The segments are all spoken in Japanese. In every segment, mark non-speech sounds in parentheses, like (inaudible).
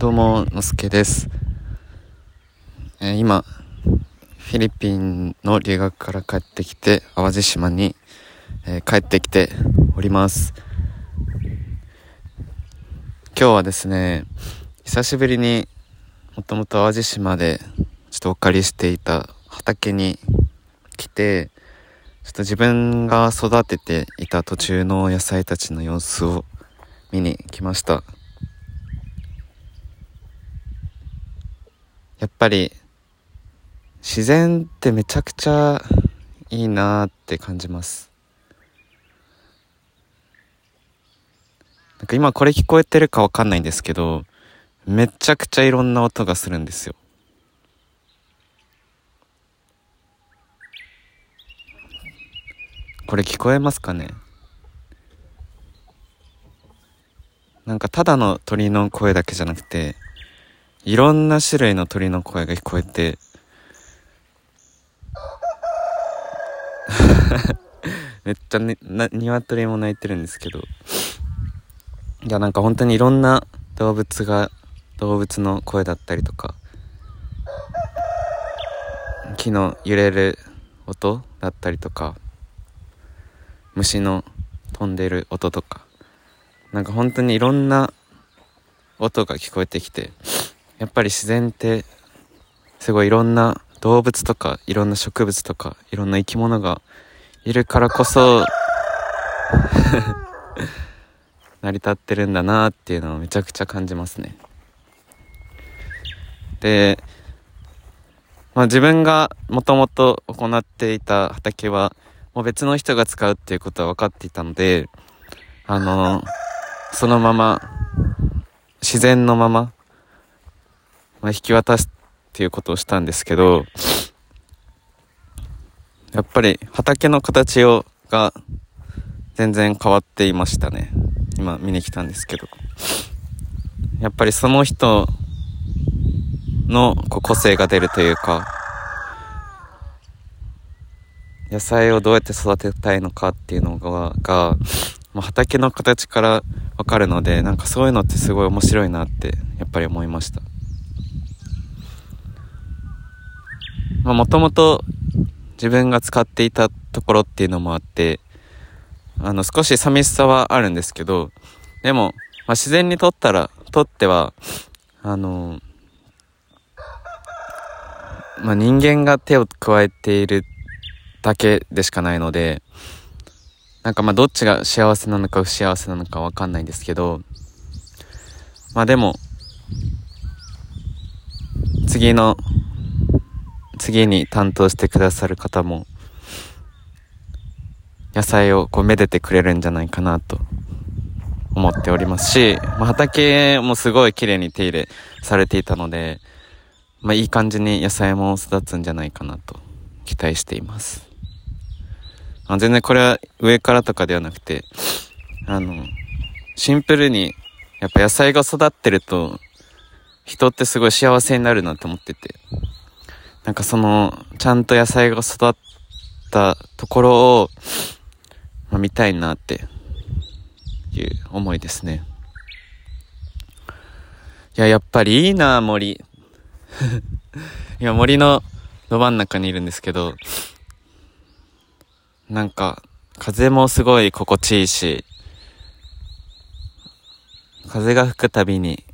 どうも、のすけです。えー、今、フィリピンの留学から帰ってきて、淡路島に、えー、帰ってきております。今日はですね、久しぶりにもともと淡路島でちょっとお借りしていた畑に来て、ちょっと自分が育てていた途中の野菜たちの様子を見に来ました。やっぱり自然ってめちゃくちゃいいなって感じます。なんか今これ聞こえてるかわかんないんですけどめちゃくちゃいろんな音がするんですよ。これ聞こえますかね？なんかただの鳥の声だけじゃなくていろんな種類の鳥の声が聞こえて (laughs) めっちゃね、な、鶏も鳴いてるんですけど。いや、なんか本当にいろんな動物が、動物の声だったりとか、木の揺れる音だったりとか、虫の飛んでる音とか、なんか本当にいろんな音が聞こえてきて、やっぱり自然ってすごいいろんな動物とかいろんな植物とかいろんな生き物がいるからこそ (laughs) 成り立ってるんだなっていうのをめちゃくちゃ感じますね。で、まあ、自分がもともと行っていた畑はもう別の人が使うっていうことは分かっていたのであのそのまま自然のまままあ、引き渡すっていうことをしたんですけど、やっぱり畑の形をが全然変わっていましたね。今見に来たんですけど。やっぱりその人の個性が出るというか、野菜をどうやって育てたいのかっていうのが、がま畑の形からわかるので、なんかそういうのってすごい面白いなってやっぱり思いました。まあもともと自分が使っていたところっていうのもあって、あの少し寂しさはあるんですけど、でも、まあ、自然にとったら、とっては、あの、まあ、人間が手を加えているだけでしかないので、なんかまあどっちが幸せなのか不幸せなのかわかんないんですけど、まあでも、次の次に担当してくださる方も、野菜をこうめでてくれるんじゃないかなと思っておりますし、まあ、畑もすごい綺麗に手入れされていたので、まあ、いい感じに野菜も育つんじゃないかなと期待しています。あ全然これは上からとかではなくて、あの、シンプルに、やっぱ野菜が育ってると、人ってすごい幸せになるなと思ってて。なんかその、ちゃんと野菜が育ったところを、まあ、見たいなっていう思いですね。いや、やっぱりいいな、森。(laughs) 今森のど真ん中にいるんですけど、なんか、風もすごい心地いいし、風が吹くたびに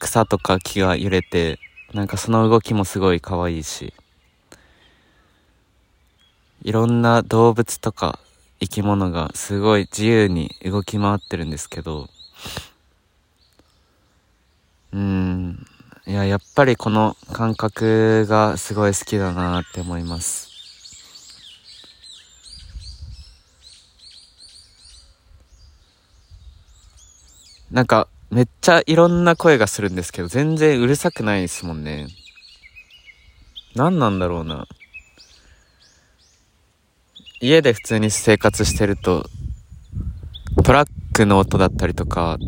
草とか木が揺れて、なんかその動きもすごい可愛いし、いろんな動物とか生き物がすごい自由に動き回ってるんですけど、うん、いや、やっぱりこの感覚がすごい好きだなって思います。なんか、めっちゃいろんな声がするんですけど、全然うるさくないですもんね。何なんだろうな。家で普通に生活してると、トラックの音だったりとか、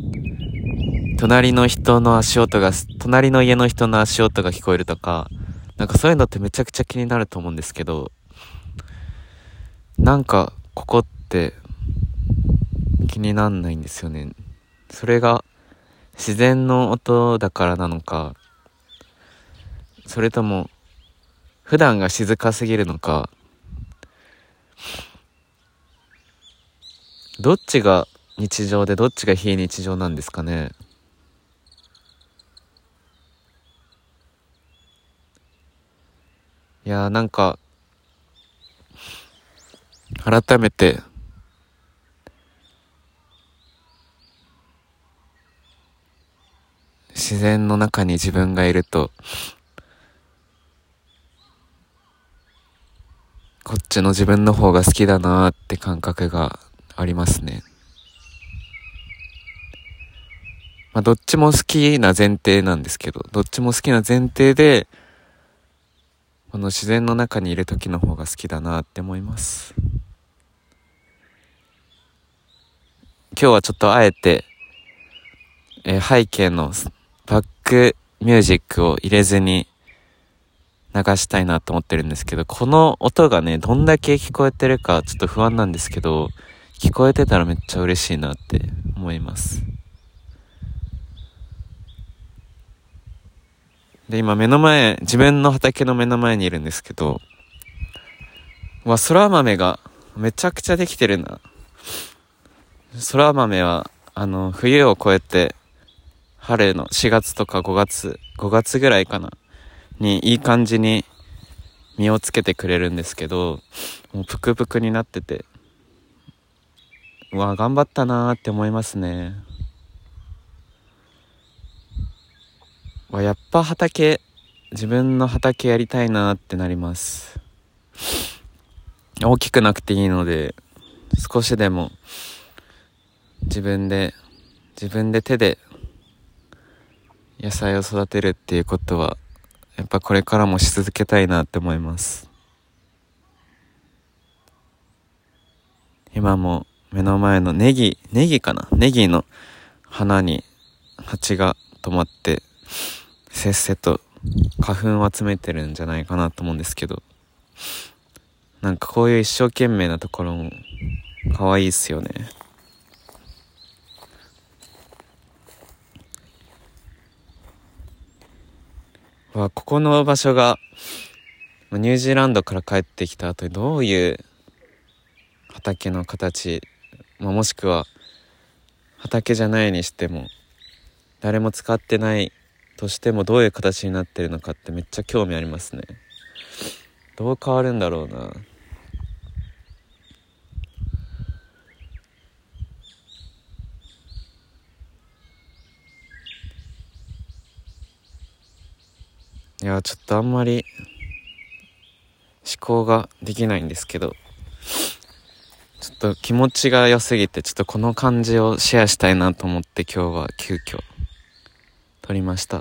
隣の人の足音が、隣の家の人の足音が聞こえるとか、なんかそういうのってめちゃくちゃ気になると思うんですけど、なんかここって気になんないんですよね。それが自然の音だからなのか、それとも、普段が静かすぎるのか、どっちが日常でどっちが非日常なんですかね？いやーなんか、改めて、自然の中に自分がいると、こっちの自分の方が好きだなーって感覚がありますね。まあ、どっちも好きな前提なんですけど、どっちも好きな前提で、この自然の中にいる時の方が好きだなって思います。今日はちょっとあえて、えー、背景のバックミュージックを入れずに流したいなと思ってるんですけど、この音がね、どんだけ聞こえてるかちょっと不安なんですけど、聞こえてたらめっちゃ嬉しいなって思います。で、今目の前、自分の畑の目の前にいるんですけど、わ、空豆がめちゃくちゃできてるな。空豆は、あの、冬を越えて、春の4月とか5月、5月ぐらいかな、にいい感じに実をつけてくれるんですけど、もうぷくぷくになってて、うわ、頑張ったなーって思いますね。わ、やっぱ畑、自分の畑やりたいなってなります。大きくなくていいので、少しでも自分で、自分で手で野菜を育てるっていうことは、やっぱこれからもし続けたいなって思います。今も目の前のネギ、ネギかな？ネギの花に蜂が止まってせっせと花粉を集めてるんじゃないかなと思うんですけど、なんかこういう一生懸命なところも可愛いっすよね。は、ここの場所が、ニュージーランドから帰ってきた後にどういう畑の形、まあ、もしくは畑じゃないにしても誰も使ってないとしてもどういう形になってるのかってめっちゃ興味ありますね。どう変わるんだろうな。いやちょっとあんまり思考ができないんですけどちょっと気持ちが良すぎてちょっとこの感じをシェアしたいなと思って今日は急遽撮りました。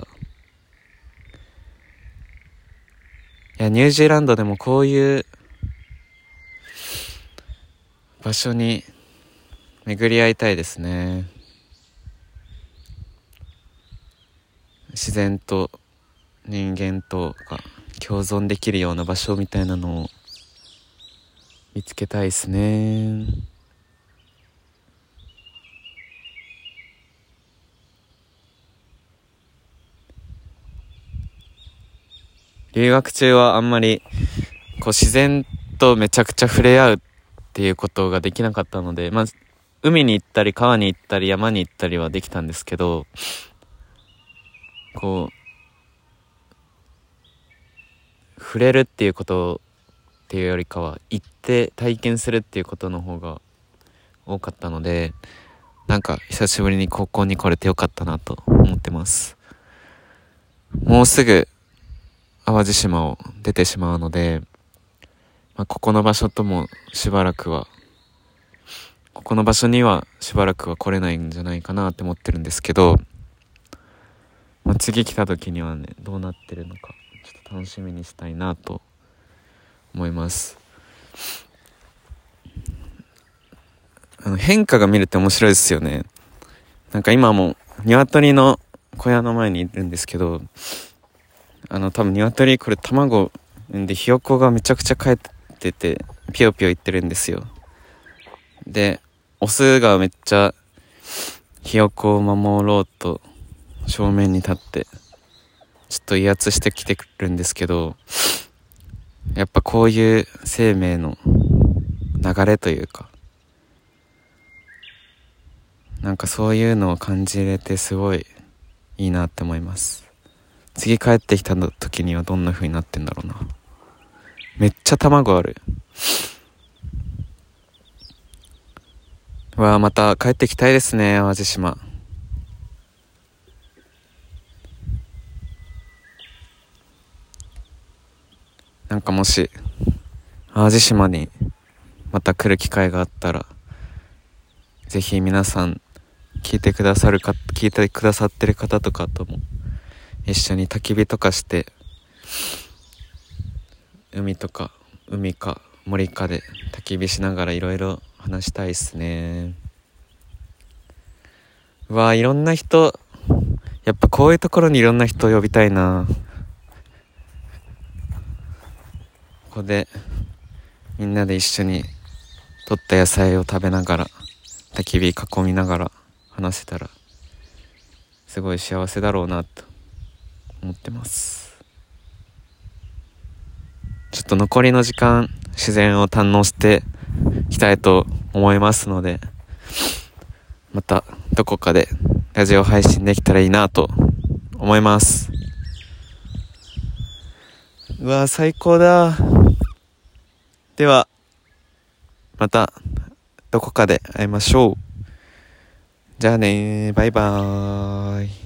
いや、ニュージーランドでもこういう場所に巡り合いたいですね。自然と人間とが共存できるような場所みたいなのを見つけたいですね。留学中はあんまり、こう自然とめちゃくちゃ触れ合うっていうことができなかったので、まあ、海に行ったり川に行ったり山に行ったりはできたんですけど、こう、触れるっていうことっていうよりかは、行って体験するっていうことの方が多かったので、なんか久しぶりに高校に来れてよかったなと思ってます。もうすぐ淡路島を出てしまうので、まあ、ここの場所ともしばらくは、ここの場所にはしばらくは来れないんじゃないかなって思ってるんですけど、まあ、次来た時にはね、どうなってるのか、楽しみにしたいなと思います。あの変化が見れて面白いですよね。なんか今も鶏の小屋の前にいるんですけど、あの、多分鶏、これ卵でひよこがめちゃくちゃ帰ってて、ぴよぴよ言ってるんですよ。で、オスがめっちゃひよこを守ろうと正面に立ってちょっと威圧してきてくるんですけどやっぱこういう生命の流れというかなんかそういうのを感じれてすごいいいなって思います。次帰ってきた時にはどんな風になってんだろうな。めっちゃ卵ある。わあまた帰ってきたいですね淡路島。なんかもし淡路島にまた来る機会があったらぜひ皆さん聞いてくださるか聞いてくださってる方とかとも一緒に焚き火とかして海とか海か森かで焚き火しながらいろいろ話したいっすね。うわいろんな人やっぱこういうところにいろんな人を呼びたいなここでみんなで一緒に取った野菜を食べながら焚き火囲みながら話せたらすごい幸せだろうなと思ってます。ちょっと残りの時間自然を堪能していきたいと思いますのでまたどこかでラジオ配信できたらいいなと思います。うわ最高だ。ではまたどこかで会いましょう。じゃあねバイバーイ。